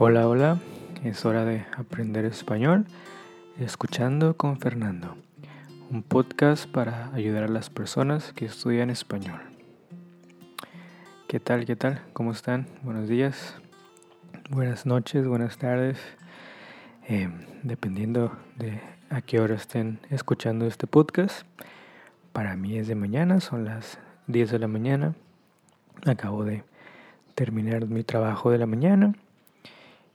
Hola, hola, es hora de aprender español escuchando con Fernando, un podcast para ayudar a las personas que estudian español. ¿Qué tal? ¿Qué tal? ¿Cómo están? Buenos días, buenas noches, buenas tardes, eh, dependiendo de a qué hora estén escuchando este podcast. Para mí es de mañana, son las 10 de la mañana. Acabo de terminar mi trabajo de la mañana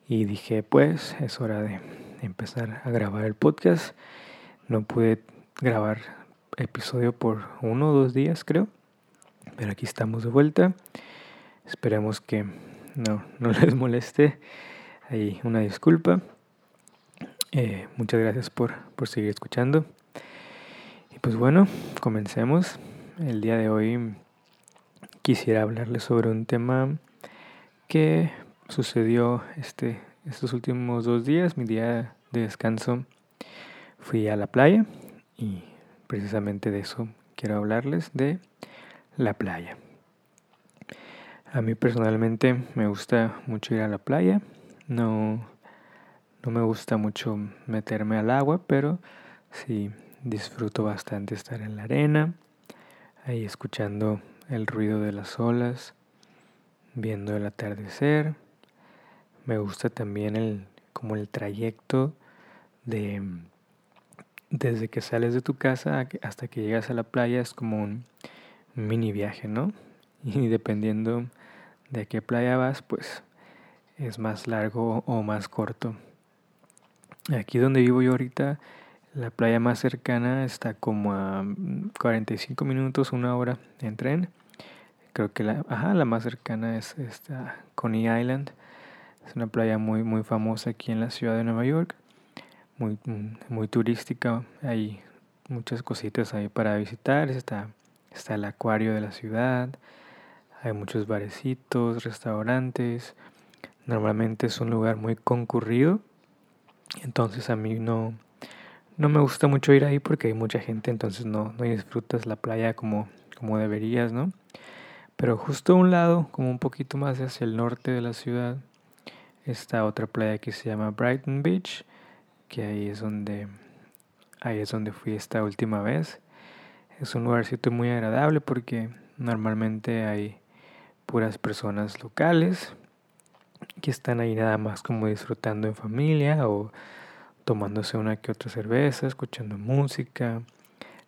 y dije, pues es hora de empezar a grabar el podcast. No pude grabar episodio por uno o dos días, creo. Pero aquí estamos de vuelta. Esperemos que no, no les moleste. Ahí una disculpa. Eh, muchas gracias por, por seguir escuchando. Y pues bueno, comencemos. El día de hoy quisiera hablarles sobre un tema que sucedió este, estos últimos dos días, mi día de descanso, fui a la playa y precisamente de eso quiero hablarles, de la playa. A mí personalmente me gusta mucho ir a la playa, no, no me gusta mucho meterme al agua, pero sí disfruto bastante estar en la arena, ahí escuchando el ruido de las olas, viendo el atardecer me gusta también el, como el trayecto de desde que sales de tu casa hasta que llegas a la playa es como un mini viaje, ¿no? Y dependiendo de qué playa vas, pues es más largo o más corto. Aquí donde vivo yo ahorita, la playa más cercana está como a 45 minutos, una hora en tren. Creo que la, ajá, la más cercana es esta Coney Island. Es una playa muy, muy famosa aquí en la ciudad de Nueva York, muy, muy turística. Hay muchas cositas ahí para visitar. Está, está el acuario de la ciudad, hay muchos barecitos, restaurantes. Normalmente es un lugar muy concurrido. Entonces a mí no, no me gusta mucho ir ahí porque hay mucha gente, entonces no, no disfrutas la playa como, como deberías, ¿no? Pero justo a un lado, como un poquito más hacia el norte de la ciudad, esta otra playa que se llama Brighton Beach, que ahí es donde ahí es donde fui esta última vez. Es un lugarcito muy agradable porque normalmente hay puras personas locales que están ahí nada más como disfrutando en familia o tomándose una que otra cerveza, escuchando música,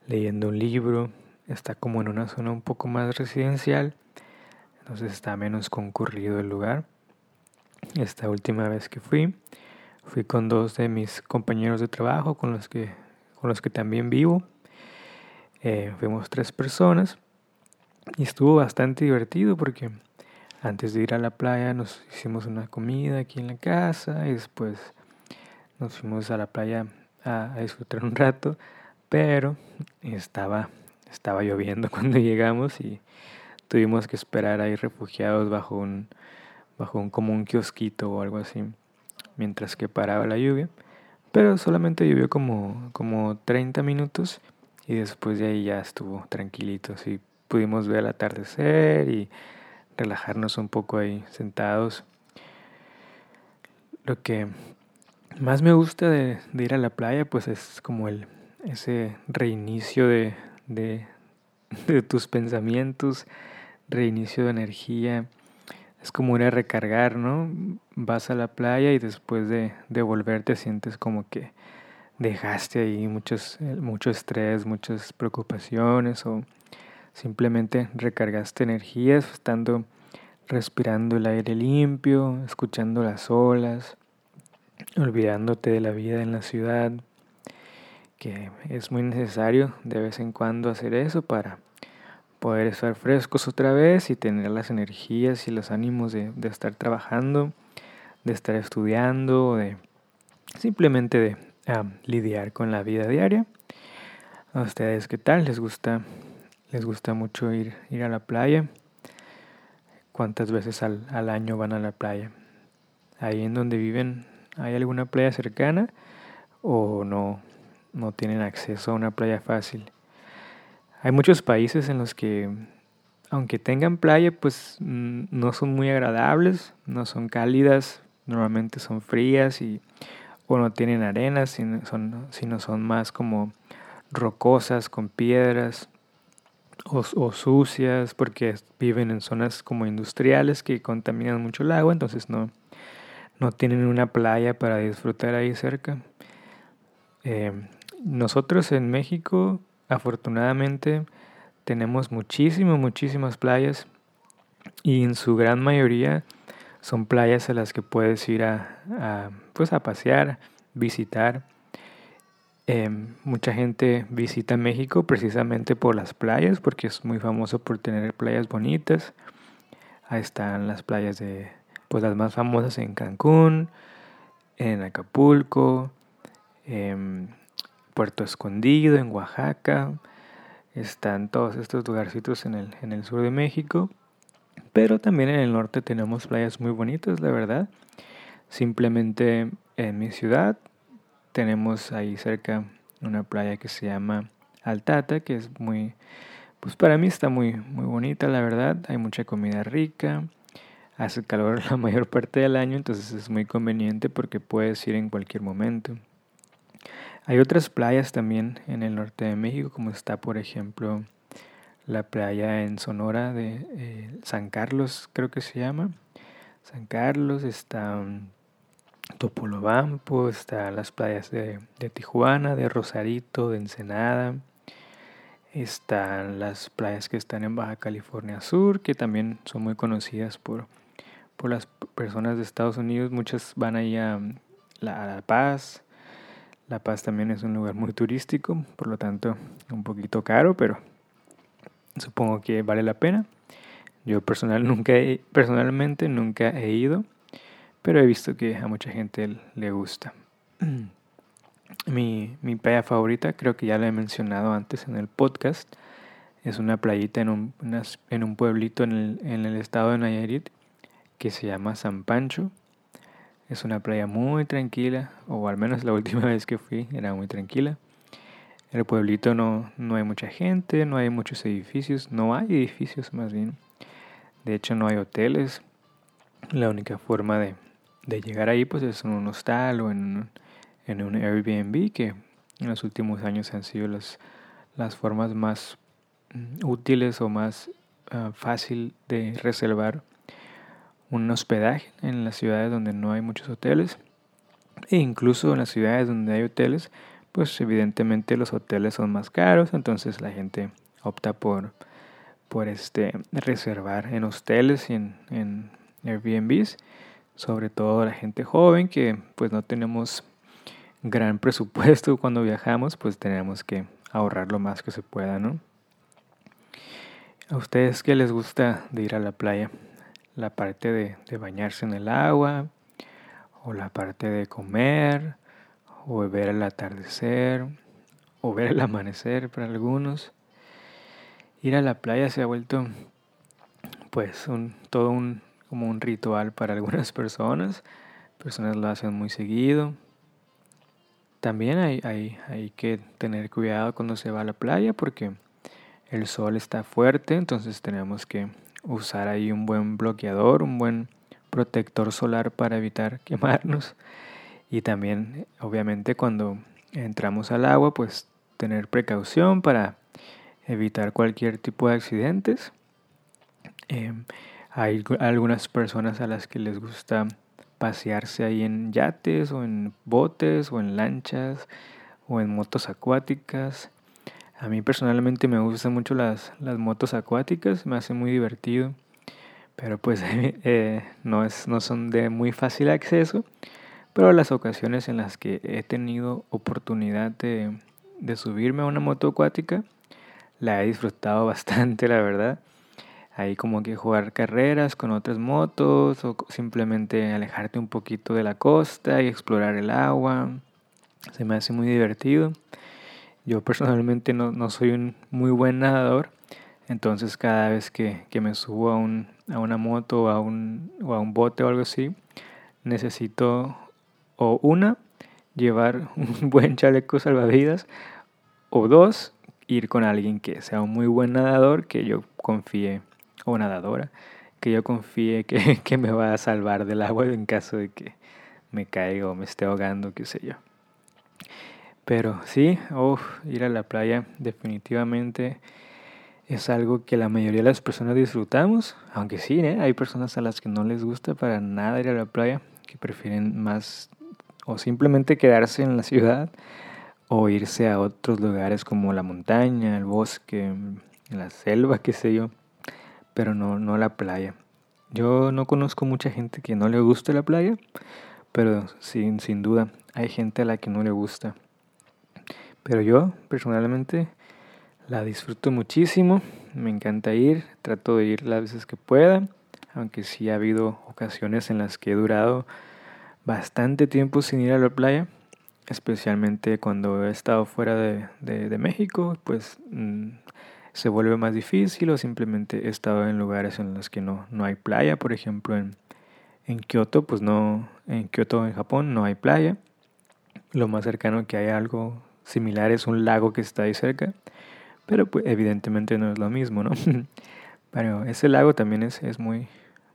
leyendo un libro. Está como en una zona un poco más residencial, entonces está menos concurrido el lugar. Esta última vez que fui, fui con dos de mis compañeros de trabajo con los que, con los que también vivo. Eh, fuimos tres personas y estuvo bastante divertido porque antes de ir a la playa nos hicimos una comida aquí en la casa y después nos fuimos a la playa a, a disfrutar un rato, pero estaba, estaba lloviendo cuando llegamos y tuvimos que esperar ahí refugiados bajo un, bajo un, como un kiosquito o algo así, mientras que paraba la lluvia. Pero solamente llovió como, como 30 minutos y después de ahí ya estuvo tranquilito. Así pudimos ver el atardecer y relajarnos un poco ahí sentados. Lo que más me gusta de, de ir a la playa pues es como el, ese reinicio de, de, de tus pensamientos, reinicio de energía es como ir a recargar, ¿no? Vas a la playa y después de, de sientes como que dejaste ahí muchos, eh, mucho estrés, muchas preocupaciones o simplemente recargaste energías estando respirando el aire limpio, escuchando las olas, olvidándote de la vida en la ciudad, que es muy necesario de vez en cuando hacer eso para poder estar frescos otra vez y tener las energías y los ánimos de, estar trabajando, de estar estudiando, de simplemente de lidiar con la vida diaria. ¿A ustedes qué tal? ¿Les gusta, les gusta mucho ir, ir a la playa? ¿Cuántas veces al, al año van a la playa? Ahí en donde viven, ¿hay alguna playa cercana o no, no tienen acceso a una playa fácil? Hay muchos países en los que, aunque tengan playa, pues mm, no son muy agradables, no son cálidas normalmente son frías y o no tienen arenas, sino son, sino son más como rocosas con piedras o, sucias porque viven en zonas como industriales que contaminan mucho el agua, entonces no, no tienen una playa para disfrutar ahí cerca. Eh, nosotros en México, afortunadamente, tenemos muchísimas, muchísimas playas y en su gran mayoría son playas a las que puedes ir a, pues a pasear, visitar. Em, mucha gente visita México precisamente por las playas, porque es muy famoso por tener playas bonitas. Ahí están las playas de, pues las más famosas en Cancún, en Acapulco, en Puerto Escondido, en Oaxaca. Están todos estos lugarcitos en el, en el sur de México. Pero también en el norte tenemos playas muy bonitas, la verdad. Simplemente en mi ciudad tenemos ahí cerca una playa que se llama Altata, que es muy, pues para mí está muy, muy bonita, la verdad. Hay mucha comida rica, hace calor la mayor parte del año, entonces es muy conveniente porque puedes ir en cualquier momento. Hay otras playas también en el norte de México, como está por ejemplo la playa en Sonora de eh, San Carlos, creo que se llama. San Carlos, está um, Topolobampo, está las playas de, Tijuana, de Rosarito, de Ensenada. Están las playas que están en Baja California Sur, que también son muy conocidas por, por las personas de Estados Unidos. Muchas van ahí a a la Paz. La Paz también es un lugar muy turístico, por lo tanto un poquito caro, pero supongo que vale la pena. Yo personalmente nunca he ido, pero he visto que a mucha gente le gusta. Mi, playa favorita, creo que ya la he mencionado antes en el podcast, es una playita en un, en un pueblito en el, en el estado de Nayarit que se llama San Pancho. Es una playa muy tranquila, o al menos la última vez que fui era muy tranquila. El pueblito no, no hay mucha gente, no hay muchos edificios, no hay edificios más bien. De hecho no hay hoteles. La única forma de, de llegar ahí pues es en un hostal o en, en un Airbnb que en los últimos años han sido las, las formas más mm, útiles o más uh, fácil de reservar un hospedaje en las ciudades donde no hay muchos hoteles e incluso en las ciudades donde hay hoteles pues evidentemente los hoteles son más caros, entonces la gente opta por, por este, reservar en hoteles y en, en Airbnbs, sobre todo la gente joven que pues no tenemos gran presupuesto cuando viajamos, pues tenemos que ahorrar lo más que se pueda, ¿no? ¿A ustedes qué les gusta de ir a la playa? ¿La parte de, de bañarse en el agua? ¿O la parte de comer? o ver el atardecer, o ver el amanecer para algunos. Ir a la playa se ha vuelto pues un, todo un, como un ritual para algunas personas. Personas lo hacen muy seguido. También hay, hay, hay que tener cuidado cuando se va a la playa porque el sol está fuerte, entonces tenemos que usar ahí un buen bloqueador, un buen protector solar para evitar quemarnos. Y también, obviamente, cuando entramos al agua, pues tener precaución para evitar cualquier tipo de accidentes. Em, hay algunas personas a las que les gusta pasearse ahí en yates o en botes o en lanchas o en motos acuáticas. A mí personalmente me gustan mucho las, las motos acuáticas, me hace muy divertido, pero pues eh, no, es, no son de muy fácil acceso pero las ocasiones en las que he tenido oportunidad de, subirme a una moto acuática, la he disfrutado bastante, la verdad. Ahí como que jugar carreras con otras motos o simplemente alejarte un poquito de la costa y explorar el agua. Se me hace muy divertido. Yo personalmente no, soy un muy buen nadador, entonces cada vez que, me subo a, un, a una moto a un, o a un bote o algo así, necesito o una, llevar un buen chaleco salvavidas, o dos, ir con alguien que sea un muy buen nadador, que yo confíe, o nadadora, que yo confíe que, que me va a salvar del agua en caso de que me caiga o me esté ahogando, qué sé yo. Pero sí, ir a la playa definitivamente es algo que la mayoría de las personas disfrutamos, aunque sí, ¿eh? hay personas a las que no les gusta para nada ir a la playa, que prefieren más o simplemente quedarse en la ciudad o irse a otros lugares como la montaña, el bosque, la selva, qué sé yo, pero no, no la playa. Yo no conozco mucha gente que no le guste la playa, pero sin, sin duda hay gente a la que no le gusta. Pero yo personalmente la disfruto muchísimo, me encanta ir, trato de ir las veces que pueda, aunque sí ha habido ocasiones en las que he durado bastante tiempo sin ir a la playa, especialmente cuando he estado fuera de, México, pues mm, se vuelve más difícil o simplemente he estado en lugares en los que no, no hay playa, por ejemplo en, en Kioto, pues no, en Kioto en Japón no hay playa, lo más cercano que hay algo similar es un lago que está ahí cerca, pero pues evidentemente no es lo mismo, ¿no? pero ese lago también es, es muy,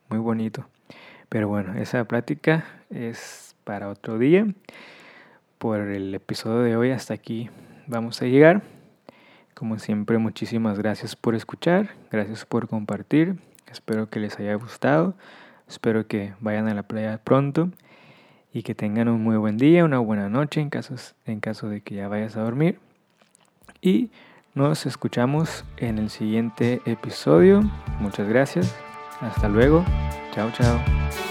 muy bonito. Pero bueno, esa plática es para otro día. Por el episodio de hoy hasta aquí vamos a llegar. Como siempre, muchísimas gracias por escuchar, gracias por compartir. Espero que les haya gustado. Espero que vayan a la playa pronto y que tengan un muy buen día, una buena noche en, casos, en caso de que ya vayas a dormir. Y nos escuchamos en el siguiente episodio. Muchas gracias. Hasta luego. Chao, chao.